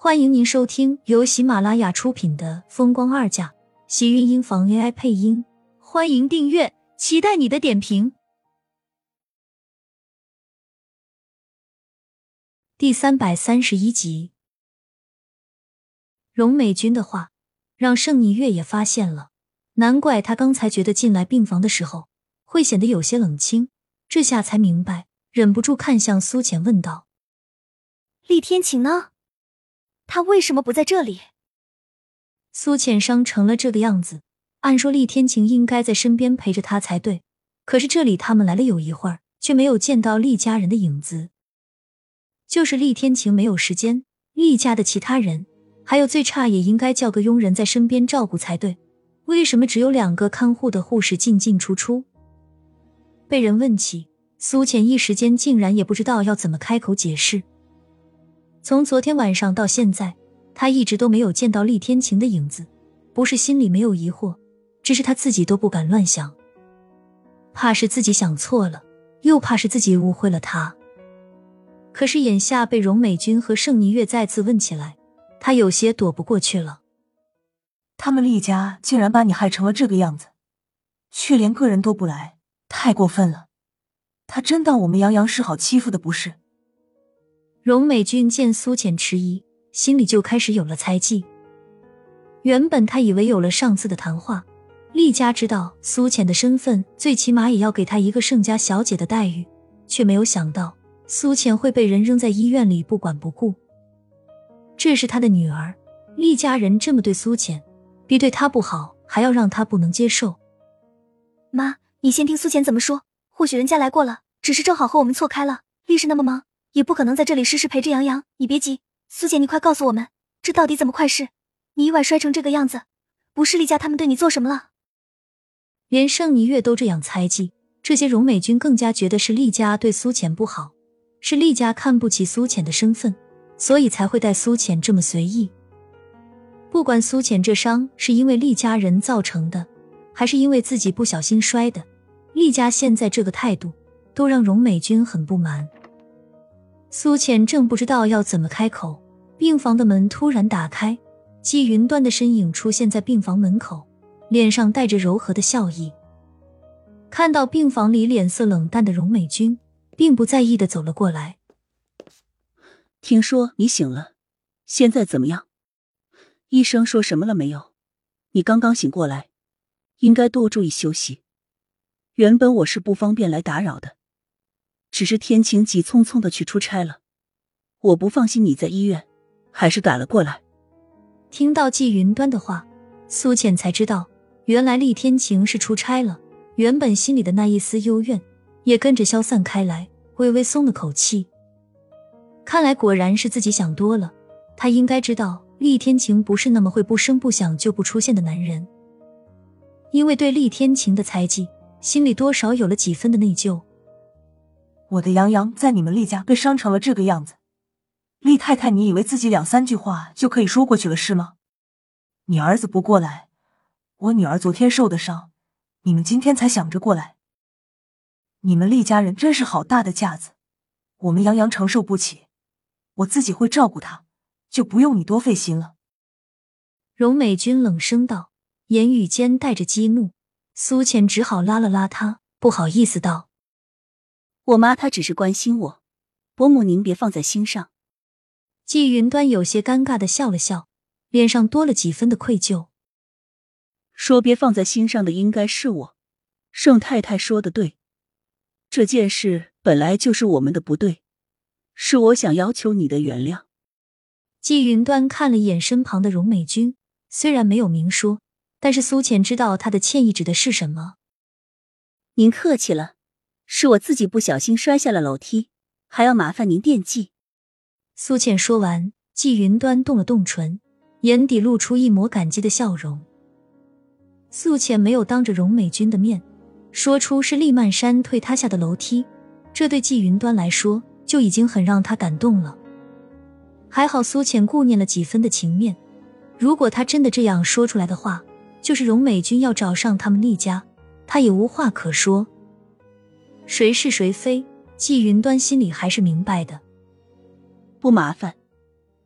欢迎您收听由喜马拉雅出品的《风光二嫁》，喜运音房 AI 配音。欢迎订阅，期待你的点评。第三百三十一集，荣美君的话让盛霓月也发现了，难怪他刚才觉得进来病房的时候会显得有些冷清，这下才明白，忍不住看向苏浅问道：“厉天晴呢？”他为什么不在这里？苏浅伤成了这个样子，按说厉天晴应该在身边陪着他才对。可是这里他们来了有一会儿，却没有见到厉家人的影子。就是厉天晴没有时间，厉家的其他人，还有最差也应该叫个佣人在身边照顾才对。为什么只有两个看护的护士进进出出？被人问起，苏浅一时间竟然也不知道要怎么开口解释。从昨天晚上到现在，他一直都没有见到厉天晴的影子。不是心里没有疑惑，只是他自己都不敢乱想，怕是自己想错了，又怕是自己误会了他。可是眼下被荣美君和盛霓月再次问起来，他有些躲不过去了。他们厉家竟然把你害成了这个样子，却连个人都不来，太过分了！他真当我们杨洋是好欺负的不是？荣美君见苏浅迟疑，心里就开始有了猜忌。原本他以为有了上次的谈话，厉家知道苏浅的身份，最起码也要给她一个盛家小姐的待遇，却没有想到苏浅会被人扔在医院里不管不顾。这是他的女儿，厉家人这么对苏浅，比对她不好还要让她不能接受。妈，你先听苏浅怎么说，或许人家来过了，只是正好和我们错开了。厉氏那么忙。也不可能在这里时时陪着杨洋。你别急，苏姐，你快告诉我们，这到底怎么快事？你意外摔成这个样子，不是厉家他们对你做什么了？连盛霓月都这样猜忌，这些荣美君更加觉得是厉家对苏浅不好，是厉家看不起苏浅的身份，所以才会待苏浅这么随意。不管苏浅这伤是因为厉家人造成的，还是因为自己不小心摔的，厉家现在这个态度，都让荣美君很不满。苏浅正不知道要怎么开口，病房的门突然打开，季云端的身影出现在病房门口，脸上带着柔和的笑意。看到病房里脸色冷淡的荣美君，并不在意的走了过来。听说你醒了，现在怎么样？医生说什么了没有？你刚刚醒过来，应该多注意休息。原本我是不方便来打扰的。只是天晴急匆匆的去出差了，我不放心你在医院，还是赶了过来。听到季云端的话，苏浅才知道，原来厉天晴是出差了。原本心里的那一丝幽怨也跟着消散开来，微微松了口气。看来果然是自己想多了，他应该知道厉天晴不是那么会不声不响就不出现的男人。因为对厉天晴的猜忌，心里多少有了几分的内疚。我的杨洋在你们厉家被伤成了这个样子，厉太太，你以为自己两三句话就可以说过去了是吗？你儿子不过来，我女儿昨天受的伤，你们今天才想着过来。你们厉家人真是好大的架子，我们杨洋承受不起，我自己会照顾他，就不用你多费心了。荣美君冷声道，言语间带着激怒。苏浅只好拉了拉他，不好意思道。我妈她只是关心我，伯母您别放在心上。季云端有些尴尬的笑了笑，脸上多了几分的愧疚。说别放在心上的应该是我，盛太太说的对，这件事本来就是我们的不对，是我想要求你的原谅。季云端看了一眼身旁的荣美君，虽然没有明说，但是苏浅知道他的歉意指的是什么。您客气了。是我自己不小心摔下了楼梯，还要麻烦您惦记。苏倩说完，季云端动了动唇，眼底露出一抹感激的笑容。苏浅没有当着荣美君的面说出是厉曼山推他下的楼梯，这对季云端来说就已经很让他感动了。还好苏浅顾念了几分的情面，如果他真的这样说出来的话，就是荣美君要找上他们厉家，他也无话可说。谁是谁非，季云端心里还是明白的。不麻烦，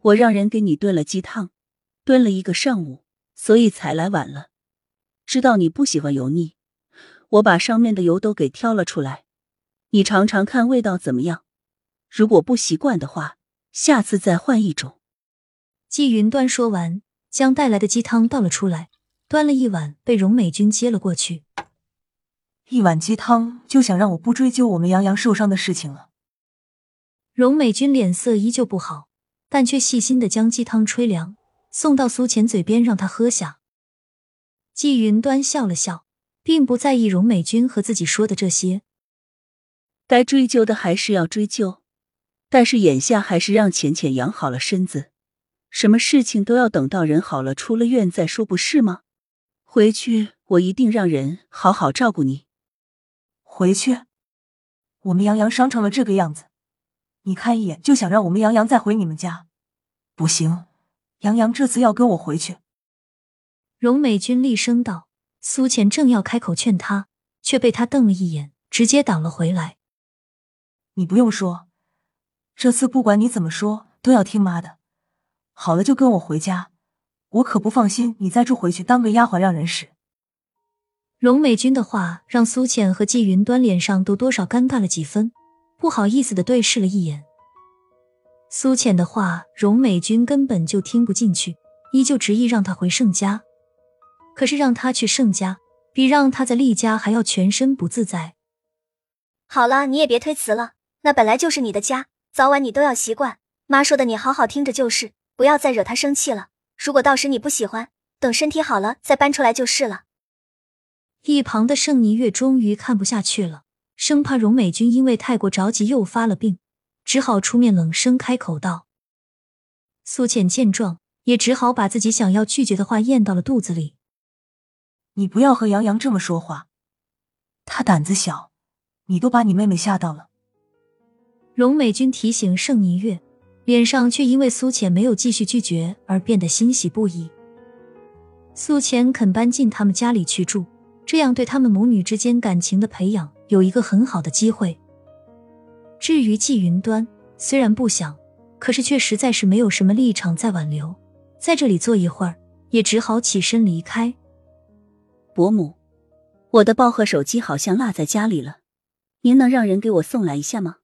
我让人给你炖了鸡汤，炖了一个上午，所以才来晚了。知道你不喜欢油腻，我把上面的油都给挑了出来，你尝尝看味道怎么样。如果不习惯的话，下次再换一种。季云端说完，将带来的鸡汤倒了出来，端了一碗被荣美君接了过去。一碗鸡汤就想让我不追究我们杨洋受伤的事情了？荣美君脸色依旧不好，但却细心的将鸡汤吹凉，送到苏浅嘴边让他喝下。季云端笑了笑，并不在意荣美君和自己说的这些。该追究的还是要追究。但是眼下还是让浅浅养好了身子，什么事情都要等到人好了出了院再说，不是吗？回去我一定让人好好照顾你。回去，我们杨洋伤成了这个样子，你看一眼就想让我们杨洋再回你们家？不行，杨洋这次要跟我回去。荣美君厉声道。苏浅正要开口劝他，却被他瞪了一眼，直接挡了回来。你不用说。这次不管你怎么说，都要听妈的。好了，就跟我回家，我可不放心你再住回去当个丫鬟让人使。荣美君的话让苏浅和季云端脸上都多少尴尬了几分，不好意思的对视了一眼。苏浅的话，荣美君根本就听不进去，依旧执意让他回盛家。可是让他去盛家，比让他在厉家还要全身不自在。好了，你也别推辞了，那本来就是你的家。早晚你都要习惯，妈说的你好好听着就是，不要再惹她生气了。如果到时你不喜欢，等身体好了再搬出来就是了。一旁的盛霓月终于看不下去了，生怕荣美君因为太过着急又发了病，只好出面冷声开口道。苏浅见状，也只好把自己想要拒绝的话咽到了肚子里。你不要和杨洋这么说话，他胆子小，你都把你妹妹吓到了。荣美君提醒盛霓月，脸上却因为苏浅没有继续拒绝而变得欣喜不已。苏浅肯搬进他们家里去住，这样对他们母女之间感情的培养有一个很好的机会。至于季云端，虽然不想，可是却实在是没有什么立场再挽留，在这里坐一会儿，也只好起身离开。伯母，我的包和手机好像落在家里了，您能让人给我送来一下吗？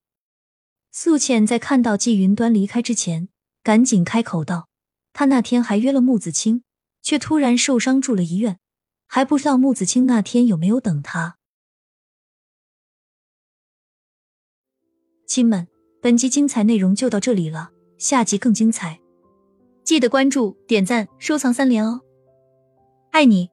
素浅在看到季云端离开之前，赶紧开口道：“他那天还约了木子清，却突然受伤住了医院，还不知道木子清那天有没有等他。”亲们，本集精彩内容就到这里了，下集更精彩，记得关注、点赞、收藏三连哦！爱你。